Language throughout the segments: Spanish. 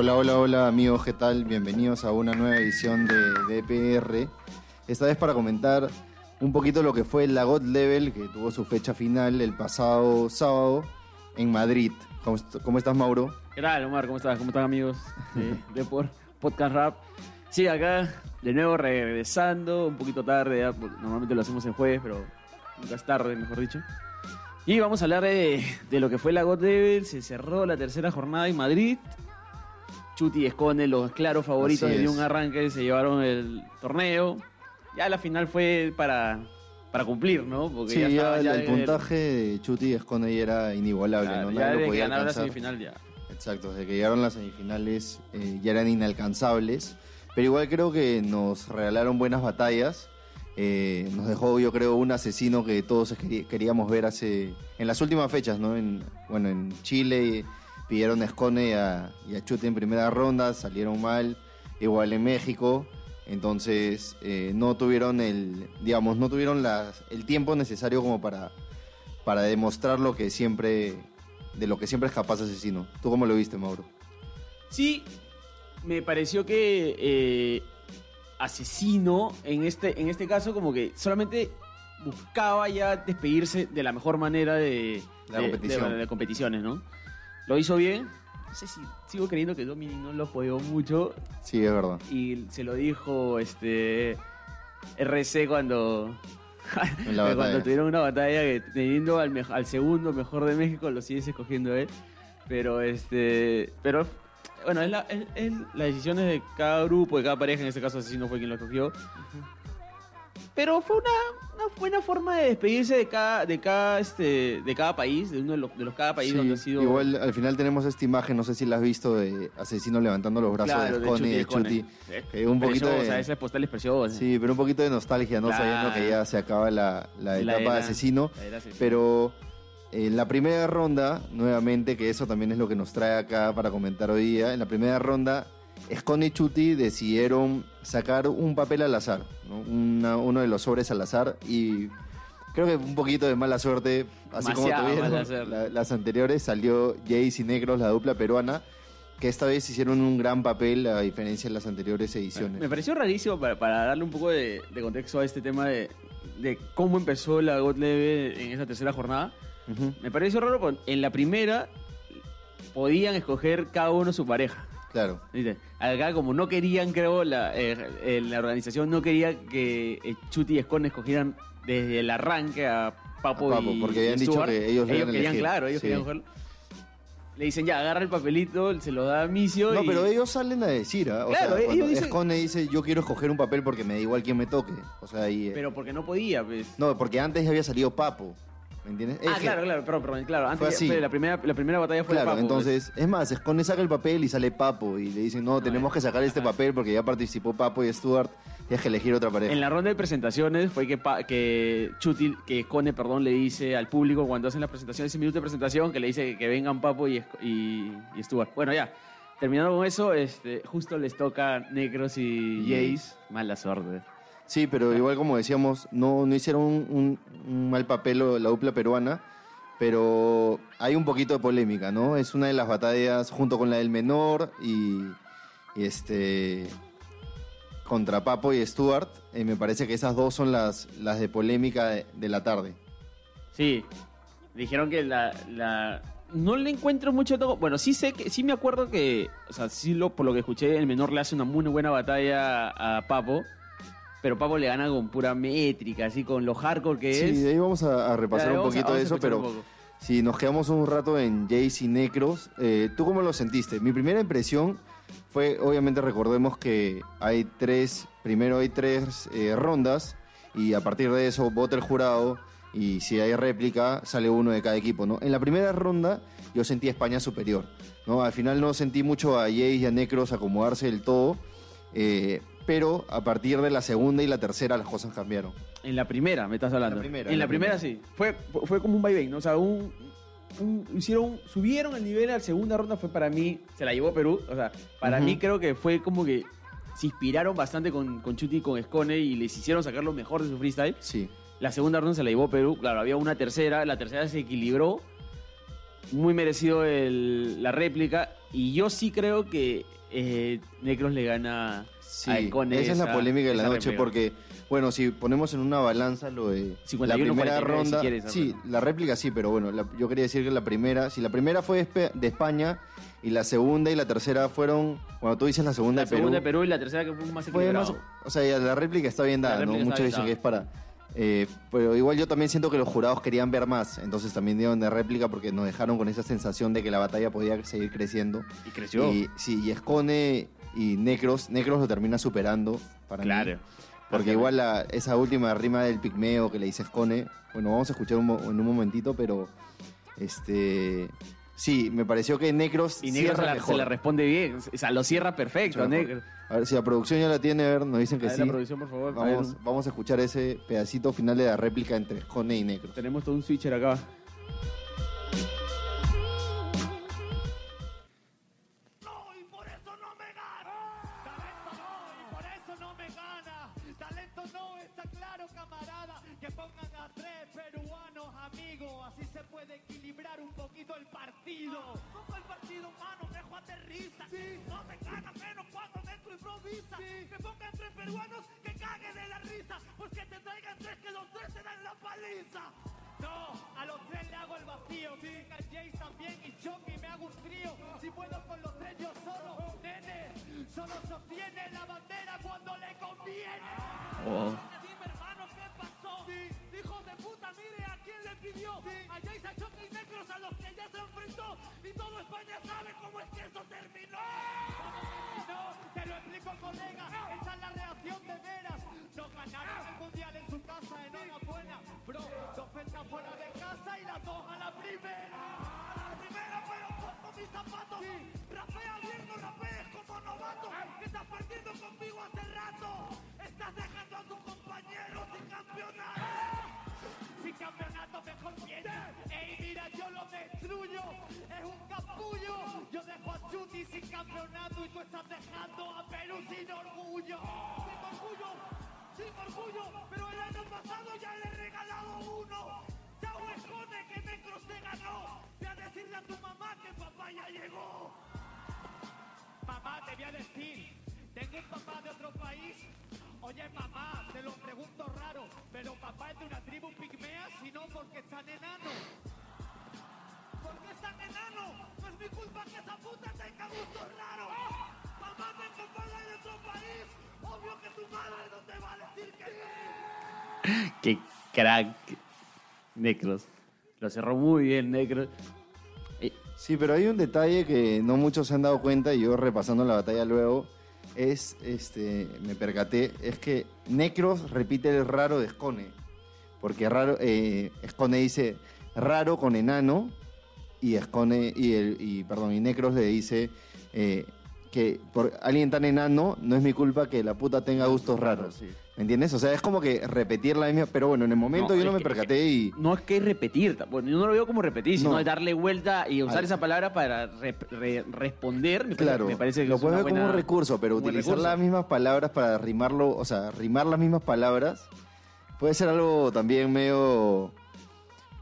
Hola, hola, hola amigos, ¿qué tal? Bienvenidos a una nueva edición de DPR. Esta vez para comentar un poquito lo que fue la God Level, que tuvo su fecha final el pasado sábado en Madrid. ¿Cómo, cómo estás, Mauro? ¿Qué tal, Omar? ¿Cómo estás? ¿Cómo están, amigos de, por Podcast Rap? Sí, acá de nuevo regresando, un poquito tarde, ya, porque normalmente lo hacemos el jueves, pero nunca es tarde, mejor dicho. Y vamos a hablar de, de lo que fue la God Level, se cerró la tercera jornada en Madrid. Chuti y Escone, los claros favoritos de un arranque, se llevaron el torneo. Ya la final fue para, para cumplir, ¿no? Porque Sí, ya, estaba el, puntaje de Chuti y Escone ya era inigualable, Claro, ¿no? ya Nadie de lo podía ganaron la semifinal ya. Exacto, desde que llegaron las semifinales eh, ya eran inalcanzables, pero igual creo que nos regalaron buenas batallas. Eh, nos dejó, yo creo, un asesino que todos queríamos ver hace en las últimas fechas, ¿no? En, bueno, en Chile pidieron a Escone y a, y a Chute en primera ronda, salieron mal, igual en México, entonces eh, no tuvieron el, digamos, no tuvieron las- el tiempo necesario como para, para demostrar lo que siempre, de lo que siempre es capaz asesino. ¿Tú cómo lo viste, Mauro? Sí, me pareció que eh, Asesino, en este, en este caso, como que solamente buscaba ya despedirse de la mejor manera de, La de- competición. de- de competiciones, ¿no? Lo hizo bien. No sé si sigo creyendo que Dominic no lo apoyó mucho. Sí, es verdad. y se lo dijo este RC cuando tuvieron una batalla que teniendo al, mej- al segundo mejor de México lo sigues escogiendo él. Pero este pero bueno es la, es- es las decisiones de cada grupo de cada pareja en este caso Asesino fue quien lo escogió pero fue una, una buena forma de despedirse de cada de cada este de cada país de uno de los, de los cada país Sí, donde ha sido Igual al final tenemos esta imagen, no sé si la has visto, de asesino levantando los brazos Claro, de y de Chuti. Que un poquito de- o sea, esa postal es preciosa Sí, pero un poquito de nostalgia, ¿no? Claro. Sabiendo que ya se acaba la, la La etapa de era- asesino. la era asesino. Pero en la primera ronda, nuevamente, que eso también es lo que nos trae acá para comentar hoy día, en la primera ronda, Escone y Chuti decidieron sacar un papel al azar, ¿no? Una- uno de los sobres al azar y creo que un poquito de mala suerte, así como tuvieron la- las anteriores, salió Jace y Negros, la dupla peruana, que esta vez hicieron un gran papel a diferencia de las anteriores ediciones. Me pareció rarísimo para, para darle un poco de, de contexto a este tema de, de cómo empezó la God Level en esa tercera jornada. Me pareció raro porque en la primera podían escoger cada uno su pareja. Claro. ¿viste? Acá como no querían, creo, la, eh, eh, la organización no quería que eh, Chuti y Escone escogieran desde el arranque a Papo, A Papo, y porque habían y dicho que ellos a querían, elegir. claro, ellos Sí. querían cogerlo. Le dicen, ya, agarra el papelito, se lo da a Micio No, y... pero ellos salen a decir, ¿ah? O Claro, sea, ellos cuando dicen- Escone dice, yo quiero escoger un papel porque me da igual quién me toque. O sea, y, eh, Pero porque no podía, pues. No, porque antes ya había salido Papo, ¿me entiendes? Ah, claro, claro, perdón, claro. Antes así. la primera, la primera batalla fue Claro, Papo, entonces, es más, Escone saca el papel y sale Papo y le dicen, no, tenemos que sacar este ajá. papel porque ya participó Papo y Stuart, tienes que elegir otra pareja. En la ronda de presentaciones fue que, Pa- que Chutil, que Cone, perdón, le dice al público cuando hacen la presentación, ese minuto de presentación, que le dice que vengan Papo y, y, y Stuart. Bueno, ya, terminando con eso, este, justo les toca Necros y Y Jace. Mala suerte. Sí, pero igual como decíamos, no, no hicieron un, un- un mal papel la dupla peruana, pero hay un poquito de polémica, ¿no? Es una de las batallas junto con la del menor y, y este contra Papo y Stuart. eh, me parece que esas dos son las, las de polémica de, de la tarde. Sí, dijeron que la, la- no le encuentro mucho todo. Bueno, sí sé que sí me acuerdo que, o sea, sí lo por lo que escuché, el menor le hace una muy buena batalla a Papo, pero Papo le gana con pura métrica, así con lo hardcore que Sí, es. de ahí vamos a, a repasar un a- poquito de eso, pero si nos quedamos un rato en Jace y Necros, eh, ¿tú cómo lo sentiste? Mi primera impresión fue, obviamente recordemos que hay tres, primero hay tres eh, rondas y a partir de eso vota el jurado y si hay réplica sale uno de cada equipo, ¿no? En la primera ronda yo sentí a España superior, ¿no? Al final no sentí mucho a Jace y a Necros acomodarse del todo, eh, pero a partir de la segunda y la tercera las cosas cambiaron. En la primera, me estás hablando. En la primera, En la primera, primera. sí. Fue, fue como un vaivén, ¿no? O sea, un, un- hicieron, subieron el nivel a la segunda ronda, fue para mí, se la llevó Perú. O sea, para mí creo que fue como que se inspiraron bastante con, con Chuti y con Escone y les hicieron sacar lo mejor de su freestyle. Sí. La segunda ronda se la llevó Perú, claro, había una tercera, la tercera se equilibró. Muy merecido el- la réplica. Y yo sí creo que eh, Necros le gana Sí, a Econe esa es la esa- polémica de la esa noche réplica. porque, bueno, si ponemos en una balanza lo de 51, la primera 49 si ronda, quieres, sí, la réplica sí, pero bueno, la- yo quería decir que la primera, si la primera fue de España y la segunda y la tercera fueron, bueno, tú dices la segunda La de Perú, segunda de Perú y la tercera que fue más fue más, o sea, la réplica está bien dada, ¿no? Muchos dicen que es para, eh, pero igual yo también siento que los jurados querían ver más, entonces también dieron de réplica porque nos dejaron con esa sensación de que la batalla podía seguir creciendo. Y creció. Y sí, y Escone y Necros, Necros lo termina superando para mí. claro. Porque igual la- esa última rima del pigmeo que le dice Escone, bueno, vamos a escuchar un en un momentito, pero este sí, me pareció que Necros Y Negros se cierra la, mejor. se la responde bien. O sea, lo cierra perfecto. A ver si la producción ya la tiene, a ver, nos dicen A que ver, sí. la producción, por favor. A Vamos, a escuchar ese pedacito final de la réplica entre Escone y Necros. tenemos todo un switcher acá. No, está claro, camarada. Que pongan a tres peruanos amigos. Así se puede equilibrar un poquito el partido. ¿Cómo el partido, mano? Dejo aterriza. No me gana menos cuando dentro improvisa. Que pongan tres peruanos que caguen de la risa. Pues que te traigan tres que los tres te dan la paliza. No, a los tres le hago el vacío. Sí, a Jace también y Chucky me hago un trío. Si puedo con los tres yo solo, nene. Solo sostiene la bandera. Oh. Fuera de casa y las dos a la primera. A la primera, pero mis zapatos. Es un capullo. Yo dejo a Chuti sin campeonato y tú estás dejando a Perú sin orgullo. Sin orgullo, sin orgullo. Pero el año pasado ya le he regalado uno. Chao, esconde que Necros te ganó. Ve a decirle a tu mamá que papá ya llegó. Mamá, te voy a decir, tengo un papá de otro país. Oye, mamá, te lo pregunto raro, pero papá es de una tribu pigmea, sino porque están enanos. ¿Por qué están enanos? No es mi culpa que esa puta tenga gustos raros. Mamá, tengo padre de otro país. Obvio que tu madre no te va a decir que sí. Qué crack. Necros. Lo cerró muy bien, Necros. Eh, Sí, pero hay un detalle que no muchos se han dado cuenta y yo repasando la batalla luego es, este, me percaté, es que Necros repite el raro de Escone, porque raro, eh, Escone dice raro con enano y Escone y el, y perdón y Necros le dice eh, que por alguien tan enano no es mi culpa que la puta tenga gustos raros. sí. ¿Me entiendes? O sea, es como que repetir la misma, pero bueno, en el momento No, yo no me que- percaté y No es que es repetir, bueno, yo no lo veo como repetir, sino No. es darle vuelta y usar esa palabra para re- re- responder. Me parece- Claro, me parece que lo es puedes ver como un recurso, pero utilizar recurso. las mismas palabras para rimarlo, o sea, rimar las mismas palabras, puede ser algo también medio,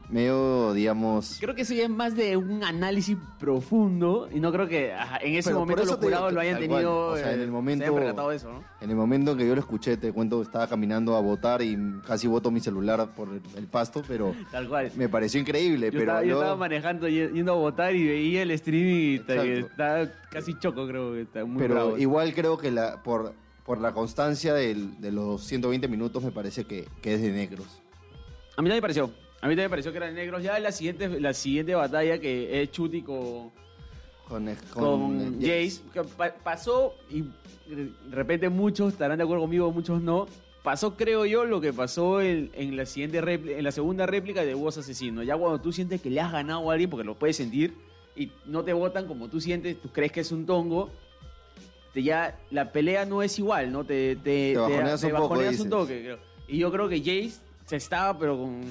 medio, digamos... Creo que eso ya es más de un análisis profundo y no creo que ajá, en ese Pero momento los jurados lo hayan tenido. o sea, en eh, el se momento- de eso, ¿no? En el momento en que yo lo escuché, te cuento, estaba caminando a votar y casi voto mi celular por el, el pasto, pero Tal cual. me pareció increíble. Yo, pero estaba, yo luego- estaba manejando, yendo a votar y veía el streaming y estaba casi choco, creo que está muy pero bravo. igual creo que la, por, por la constancia del- de los 120 minutos me parece que, que es de negros. A mí también me pareció. A mí también me pareció que eran negros. Ya la siguiente, la siguiente batalla que es Chuti con, Con, con, Jace, que pa- pasó y de repente muchos estarán de acuerdo conmigo, muchos no. Pasó, creo yo, lo que pasó en, en la siguiente en la segunda réplica de Voz Asesino. Ya cuando tú sientes que le has ganado a alguien, porque lo puedes sentir, y no te votan como tú sientes, tú crees que es un tongo, te ya la pelea no es igual, ¿no? Te, te, Te bajoneas un poco, bajoneas un toque, creo. Y yo creo que Jace se estaba, pero con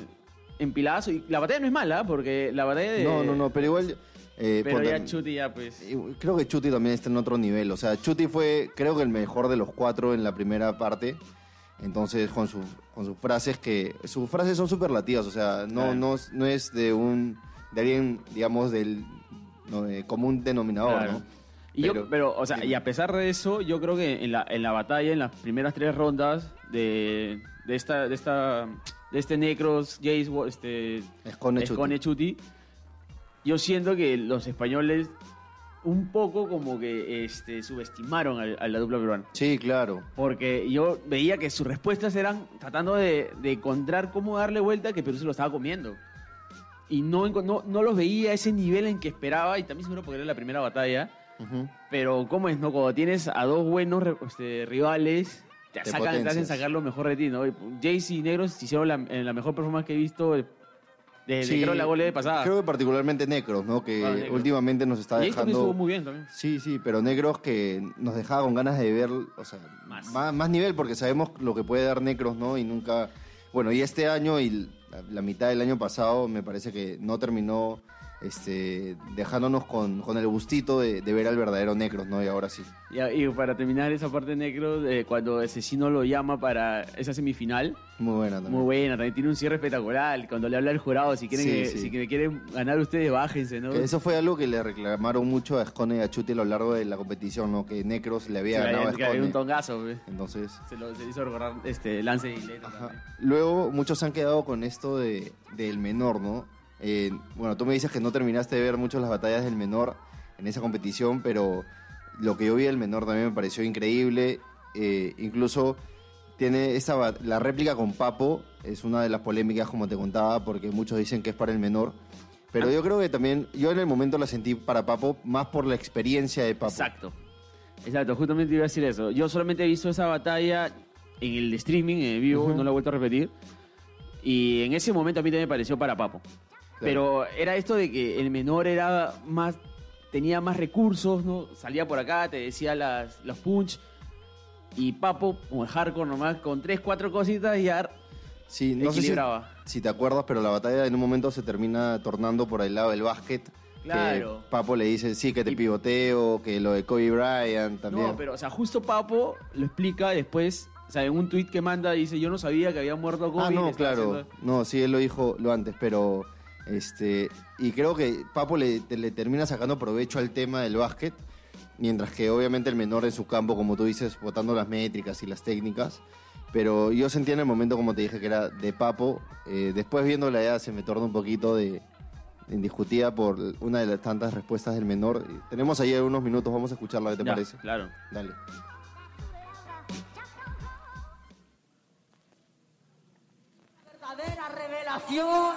empilazo. Y la batalla no es mala, porque la batalla de. No, no, no, pero igual... eh, Pero ya Chuti ya, pues. Creo que Chuti también está en otro nivel. O sea, Chuti fue, creo que el mejor de los cuatro en la primera parte. Entonces, con, su- con sus frases que. Sus frases son superlativas. O sea, no, Claro. no, no es de un de alguien, digamos, del no, de común denominador, Claro. ¿no? Y Pero- yo, pero, o sea, y a pesar de eso, yo creo que en la, en la batalla, en las primeras tres rondas de, de esta, de esta, de este Necros, Jace, este, Escone Chuti. Escone Chuti, yo siento que los españoles un poco como que este, subestimaron a, a la dupla peruana. Sí, claro. Porque yo veía que sus respuestas eran tratando de, de encontrar cómo darle vuelta que Perú se lo estaba comiendo. Y no, no, no los veía a ese nivel en que esperaba, y también seguro porque era la primera batalla. Ujú. Pero, ¿cómo es, no? Cuando tienes a dos buenos este, rivales, te, Te sacan, te hacen sacar lo mejor de ti, ¿no? Y Jace y Negros hicieron la, en la mejor performance que he visto desde Sí, creo la gole de pasada. Creo que particularmente Necros, ¿no? Que Ah, últimamente nos está también estuvo dejando... muy bien también. Sí, sí, pero Necros que nos dejaba con ganas de ver, o sea, Más. más, más nivel, porque sabemos lo que puede dar Necros, ¿no? Y nunca... Bueno, y este año y la, la mitad del año pasado me parece que no terminó este, dejándonos con, con el gustito de, de ver al verdadero Necros, ¿no? Y ahora sí. Y, y para terminar esa parte de Negros, eh, cuando Asesino lo llama para esa semifinal, Muy buena también. muy buena, también tiene un cierre espectacular. Cuando le habla al jurado, si quieren, Sí, que- sí. si que quieren ganar ustedes, bájense, ¿no? Que eso fue algo que le reclamaron mucho a Escone y a Chuti a lo largo de la competición, ¿no? Que Necros le había ganado a un Escone. tongazo. Entonces... Se lo se hizo recordar este, Lance y también. Luego, muchos se han quedado con esto de, del menor, ¿no? Eh, bueno, tú me dices que no terminaste de ver mucho las batallas del menor en esa competición, pero lo que yo vi del menor también me pareció increíble. Eh, incluso tiene esa la réplica con Papo, es una de las polémicas, como te contaba, porque muchos dicen que es para el menor. Pero yo creo que también, yo en el momento la sentí para Papo más por la experiencia de Papo. Exacto. Exacto, justamente iba a decir eso. Yo solamente he visto esa batalla en el streaming, en vivo, Ujú. no la he vuelto a repetir. Y en ese momento a mí también me pareció para Papo. Pero era esto de que el menor era más tenía más recursos, ¿no? Salía por acá, te decía las, los punch. Y Papo, como el hardcore nomás, con tres, cuatro cositas ya Sí, no sé si, equilibraba. si te acuerdas, pero la batalla en un momento se termina tornando por el lado del básquet. Claro. Que Papo le dice, sí, que te Y- pivoteo, que lo de Kobe Bryant también. No, pero, o sea, justo Papo lo explica después, o sea, en un tweet que manda, dice, yo no sabía que había muerto Kobe. ah, no, claro. haciendo- No, sí, él lo dijo lo antes, pero... este Y creo que Papo le, te- le termina sacando provecho al tema del básquet, mientras que obviamente el menor en su campo, como tú dices, botando las métricas y las técnicas. Pero yo sentía en el momento, como te dije, que era de Papo. Eh, después viéndola ya se me torna un poquito de indiscutida por una de las tantas respuestas del menor. Tenemos ahí unos minutos, vamos a escucharla, ¿qué te Ya, parece? Claro. Dale. verdadera revelación.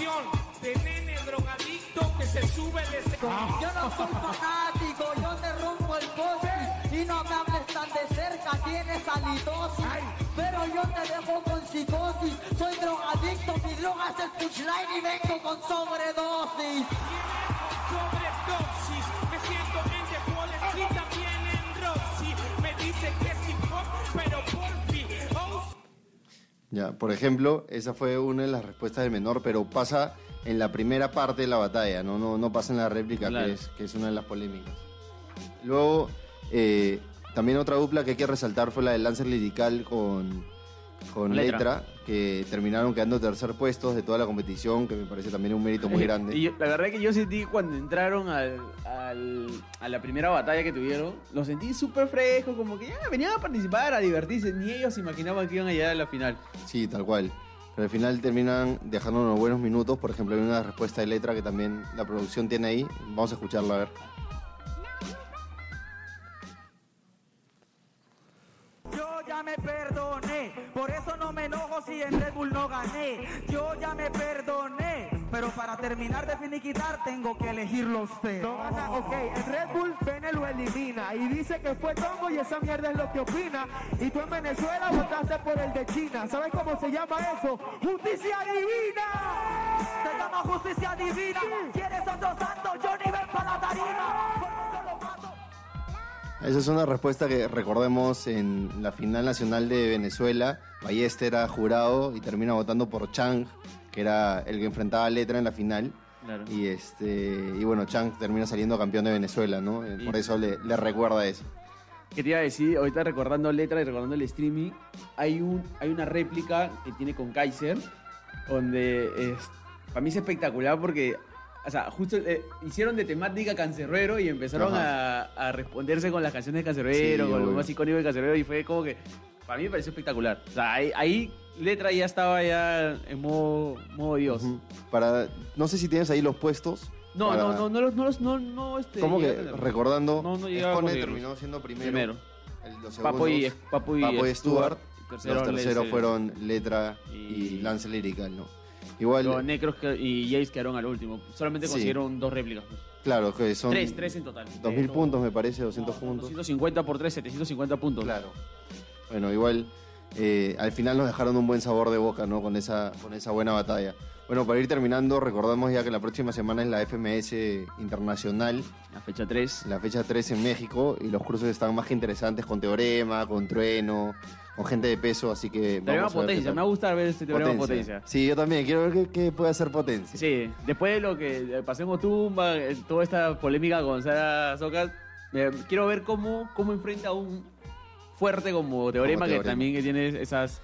¡Qué revelación de nene drogadicto que se sube el! Yo no soy fanático, yo te rompo el poste y no me hables tan de cerca, tienes halitosis. Pero yo te dejo con psicosis, soy drogadicto, mi droga es el punchline y vengo con sobredosis. Sobredosis, Ya, por ejemplo, esa fue una de las respuestas del menor, pero pasa en la primera parte de la batalla, no, no, no pasa en la réplica, Claro. que, es, que es una de las polémicas. Luego, eh, también otra dupla que hay que resaltar fue la del Lancer Lirical con, con Letra. Letra. que terminaron quedando tercer puestos de toda la competición, que me parece también un mérito muy grande. Y yo- la verdad que yo sentí cuando entraron al, al- a la primera batalla que tuvieron, lo sentí súper fresco, como que ya venían a participar, a divertirse. Ni ellos imaginaban que iban a llegar a la final. Sí, tal cual. Pero al final terminan dejando unos buenos minutos. Por ejemplo, hay una respuesta de letra que también la producción tiene ahí. Vamos a escucharla a ver. Yo ya me perdoné, pero para terminar de finiquitar tengo que elegirlo usted. No ok, en Red Bull Bene lo elimina y dice que fue tongo y esa mierda es lo que opina. Y tú en Venezuela votaste por el de China. ¿Sabes cómo se llama eso? ¡Justicia divina! Se llama justicia divina. ¿Quieres otro santo? Yo ni ven para la tarima. Esa es una respuesta que recordemos en la final nacional de Venezuela. Ballester era jurado y termina votando por Chang, que era el que enfrentaba a Letra en la final. Claro. Y este y bueno, Chang termina saliendo campeón de Venezuela, ¿no? Eh, Y- Por eso le, le recuerda eso. ¿Qué te iba a decir? Ahorita recordando letra y recordando el streaming, hay, un, hay una réplica que tiene con Kaiser, donde es- para mí es espectacular porque, o sea, justo eh, hicieron de temática Cancerbero y empezaron a, a responderse con las canciones de Cancerbero, Sí, con lo obvio. más icónico de Cancerbero y fue como que, para mí me pareció espectacular. O sea, ahí, ahí letra ya estaba ya en modo, modo Dios. Ujú. Para, no sé si tienes ahí los puestos. No, para- no, no, no, los- no, los- no, no, este, ¿Cómo que recordando? No, no Escone terminó siendo primero. Primero. el- los Papo y, segundos, Papo y, Papo y Stuart. Los tercero, terceros Lance- fueron Letra y, y- Lance Lyrical, ¿no? Igual, Los Necros y Jace quedaron al último. Solamente Sí. consiguieron dos réplicas. pues. claro, que son Tres, tres en total. 2000 De- puntos, me parece, 200 puntos. 250 por 3, 750 puntos. Claro. Bueno, igual eh, al final nos dejaron un buen sabor de boca, ¿no? Con esa, con esa buena batalla. Bueno, para ir terminando, recordamos ya que la próxima semana es la FMS Internacional, La fecha 3. la fecha 3 en México, y los cursos están más que interesantes con Teorema, con Trueno, con gente de peso, así que... Teorema vamos a ver qué potencia. tal. Me va a gustar ver este teorema potencia. Sí, yo también, quiero ver qué, qué puede hacer potencia. Sí, después de lo que pasó en Otumba, eh, toda esta polémica con Sara Socas, eh, quiero ver cómo, cómo enfrenta a un fuerte como Teorema, que Teorema. también que tiene esas,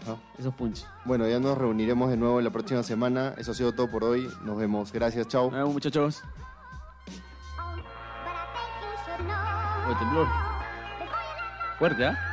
Ajá. esos punches. Bueno, ya nos reuniremos de nuevo la próxima semana. Eso ha sido todo por hoy. Nos vemos. Gracias, chao. Nos vemos, muchachos. Oye, temblor. Fuerte, ¿ah?